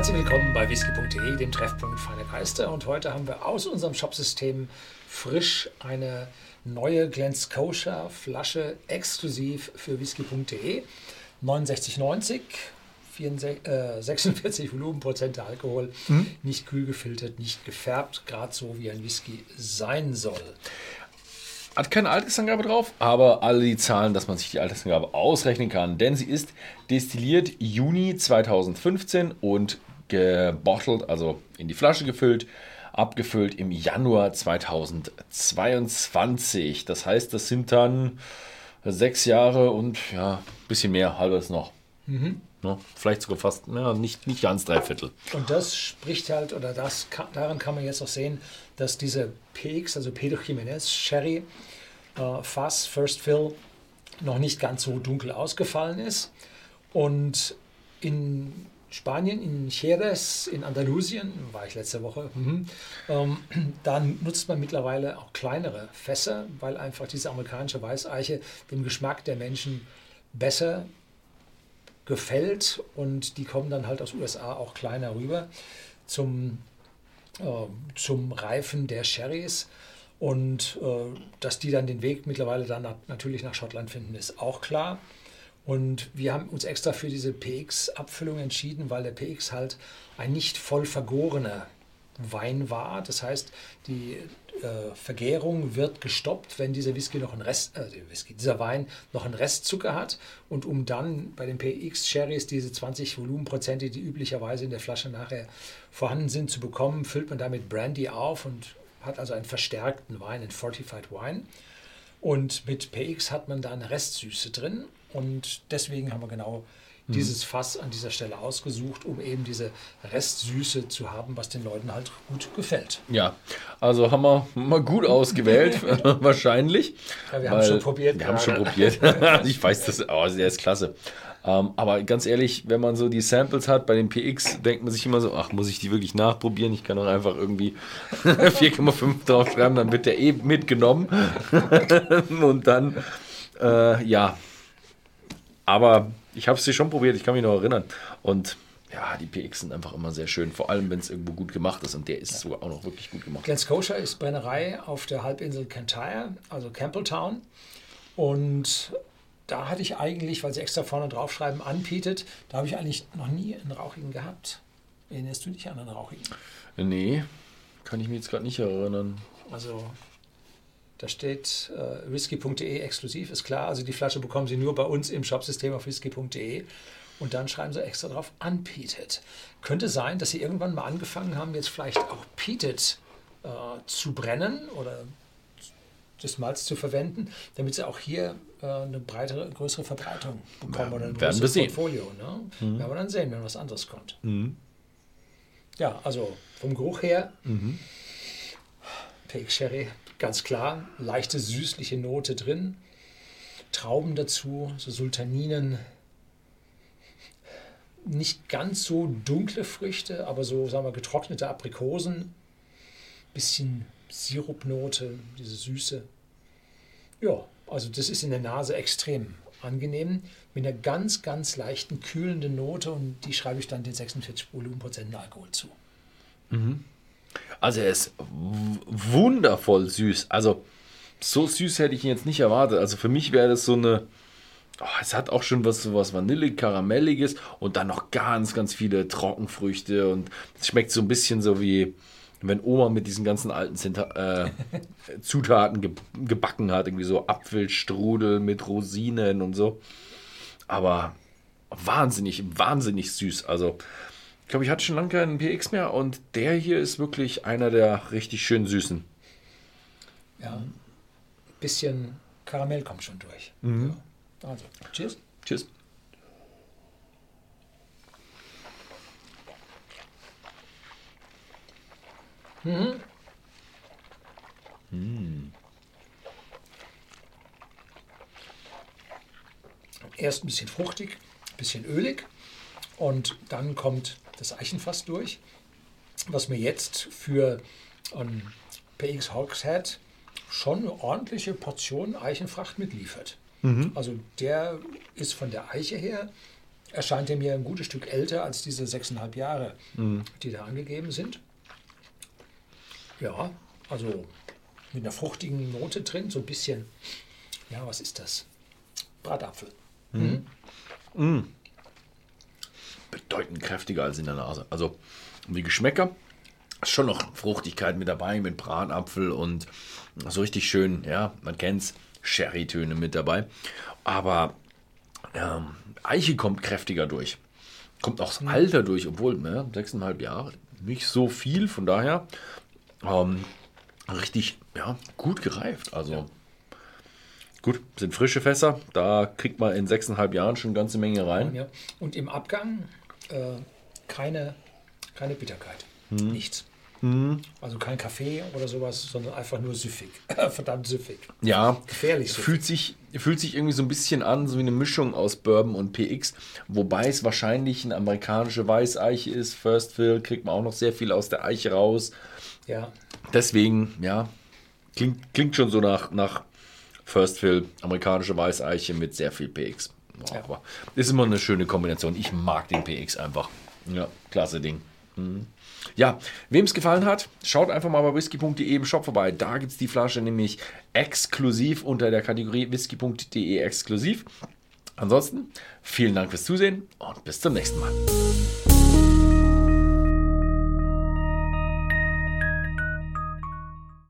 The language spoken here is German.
Herzlich willkommen bei whisky.de, dem Treffpunkt Feine Geister. Und heute haben wir aus unserem Shopsystem frisch eine neue Glen Scotia Flasche exklusiv für whisky.de. 69,90, 46 Volumenprozente Alkohol, mhm. nicht kühl gefiltert, nicht gefärbt, gerade so wie ein Whisky sein soll. Hat keine Altersangabe drauf, aber alle die Zahlen, dass man sich die Altersangabe ausrechnen kann. Denn sie ist destilliert Juni 2015 und gebottelt, also in die Flasche gefüllt, abgefüllt im Januar 2022. Das heißt, das sind dann sechs Jahre und ja, ein bisschen mehr, halbes noch. Mhm. Ne? Vielleicht sogar fast, ja, nicht, nicht ganz drei Viertel. Und das spricht halt, oder das daran kann man jetzt auch sehen, dass diese PX, also Pedro Jiménez Sherry äh, Fass, First Fill, noch nicht ganz so dunkel ausgefallen ist. Und in Spanien, in Jerez, in Andalusien, war ich letzte Woche, mhm, ähm, da nutzt man mittlerweile auch kleinere Fässer, weil einfach diese amerikanische Weißeiche dem Geschmack der Menschen besser gefällt und die kommen dann halt aus USA auch kleiner rüber zum, äh, zum Reifen der Sherrys. Und äh, dass die dann den Weg mittlerweile dann natürlich nach Schottland finden, ist auch klar. Und wir haben uns extra für diese PX-Abfüllung entschieden, weil der PX halt ein nicht voll vergorener Wein war. Das heißt, die äh, Vergärung wird gestoppt, wenn dieser Whisky noch einen Rest, äh, Whisky, dieser Wein noch einen Restzucker hat. Und um dann bei den PX Sherrys diese 20 Volumenprozente, die üblicherweise in der Flasche nachher vorhanden sind, zu bekommen, füllt man damit Brandy auf und hat also einen verstärkten Wein, einen Fortified Wine. Und mit PX hat man da eine Restsüße drin. Und deswegen haben wir genau Mhm. dieses Fass an dieser Stelle ausgesucht, um eben diese Restsüße zu haben, was den Leuten halt gut gefällt. Ja, also haben wir mal gut ausgewählt, wahrscheinlich. Ja, wir haben schon probiert. Wir gerade. haben schon probiert. ich weiß das, oh, der ist klasse. Ähm, aber ganz ehrlich, wenn man so die Samples hat bei den PX, denkt man sich immer so, ach, muss ich die wirklich nachprobieren? Ich kann doch einfach irgendwie 4,5 draufschreiben, dann wird der eh mitgenommen. Und dann, äh, ja. Aber ich habe sie schon probiert, ich kann mich noch erinnern. Und ja, die PX sind einfach immer sehr schön, vor allem wenn es irgendwo gut gemacht ist. Und der ist ja. sogar auch noch wirklich gut gemacht. Glen Scotia ist Brennerei auf der Halbinsel Cantyre, also Campbelltown. Und da hatte ich eigentlich, weil sie extra vorne draufschreiben, anbietet, da habe ich eigentlich noch nie einen Rauchigen gehabt. Erinnerst du dich an einen Rauchigen? Nee, kann ich mich jetzt gerade nicht erinnern. Also da steht äh, whisky.de exklusiv, ist klar. Also die Flasche bekommen Sie nur bei uns im Shopsystem auf whisky.de. Und dann schreiben Sie extra drauf unpeated. Könnte sein, dass Sie irgendwann mal angefangen haben, jetzt vielleicht auch peated äh, zu brennen oder das Malz zu verwenden, damit Sie auch hier äh, eine breitere, größere Verbreitung bekommen ja, oder ein größeres Portfolio. Ne? Mhm. Werden wir dann sehen, wenn was anderes kommt. Mhm. Ja, also vom Geruch her, mhm. Pig Sherry Ganz klar, leichte süßliche Note drin. Trauben dazu, so Sultaninen. Nicht ganz so dunkle Früchte, aber so, sagen wir, getrocknete Aprikosen. Bisschen Sirupnote, diese Süße. Ja, also das ist in der Nase extrem angenehm. Mit einer ganz, ganz leichten, kühlenden Note und die schreibe ich dann den 46 Volumenprozent Alkohol zu. Mhm. Also er ist wundervoll süß. Also so süß hätte ich ihn jetzt nicht erwartet. Also für mich wäre das so eine. Oh, es hat auch schon was, so was Vanille-Karamelliges und dann noch ganz, ganz viele Trockenfrüchte und es schmeckt so ein bisschen so wie wenn Oma mit diesen ganzen alten Zenta äh, Zutaten ge gebacken hat, irgendwie so Apfelstrudel mit Rosinen und so. Aber wahnsinnig, wahnsinnig süß. Also glaube, ich hatte schon lange keinen PX mehr und der hier ist wirklich einer der richtig schön süßen. Ja, ein bisschen Karamell kommt schon durch. Mhm. Ja. Also, tschüss. Tschüss. Mhm. Mhm. Erst ein bisschen fruchtig, ein bisschen ölig und dann kommt das Eichenfass durch, was mir jetzt für ähm, PX Hogshead schon eine ordentliche Portion Eichenfracht mitliefert. Mhm. Also der ist von der Eiche her erscheint er mir ein gutes Stück älter als diese sechseinhalb Jahre, die da angegeben sind. Ja, also mit einer fruchtigen Note drin, so ein bisschen, ja, was ist das? Bratapfel. Bedeutend kräftiger als in der Nase. Also die Geschmäcker ist schon noch Fruchtigkeit mit dabei, mit Bratapfel und so richtig schön, ja, man kennt's, Sherry-Töne mit dabei. Aber ähm, Eiche kommt kräftiger durch. Kommt auch das Alter durch, obwohl, ne, sechseinhalb Jahre, nicht so viel, von daher ähm, richtig, ja, gut gereift. Also gut, sind frische Fässer, da kriegt man in sechseinhalb Jahren schon eine ganze Menge rein. Ja. Und im Abgang äh, keine, keine Bitterkeit. Nichts. Also kein Kaffee oder sowas, sondern einfach nur süffig. Verdammt süffig. Ja, Gefährlich so. Fühlt sich, fühlt sich irgendwie so ein bisschen an, so wie eine Mischung aus Bourbon und PX, wobei es wahrscheinlich eine amerikanische Weißeiche ist. First Fill kriegt man auch noch sehr viel aus der Eiche raus. Ja, Deswegen, ja, klingt, klingt schon so nach, nach First Fill, amerikanische Weißeiche mit sehr viel PX. Aber ist immer eine schöne Kombination. Ich mag den PX einfach. Ja, klasse Ding. Mhm. Ja, wem es gefallen hat, schaut einfach mal bei whisky.de im Shop vorbei. Da gibt es die Flasche nämlich exklusiv unter der Kategorie whisky.de exklusiv. Ansonsten vielen Dank fürs Zusehen und bis zum nächsten Mal.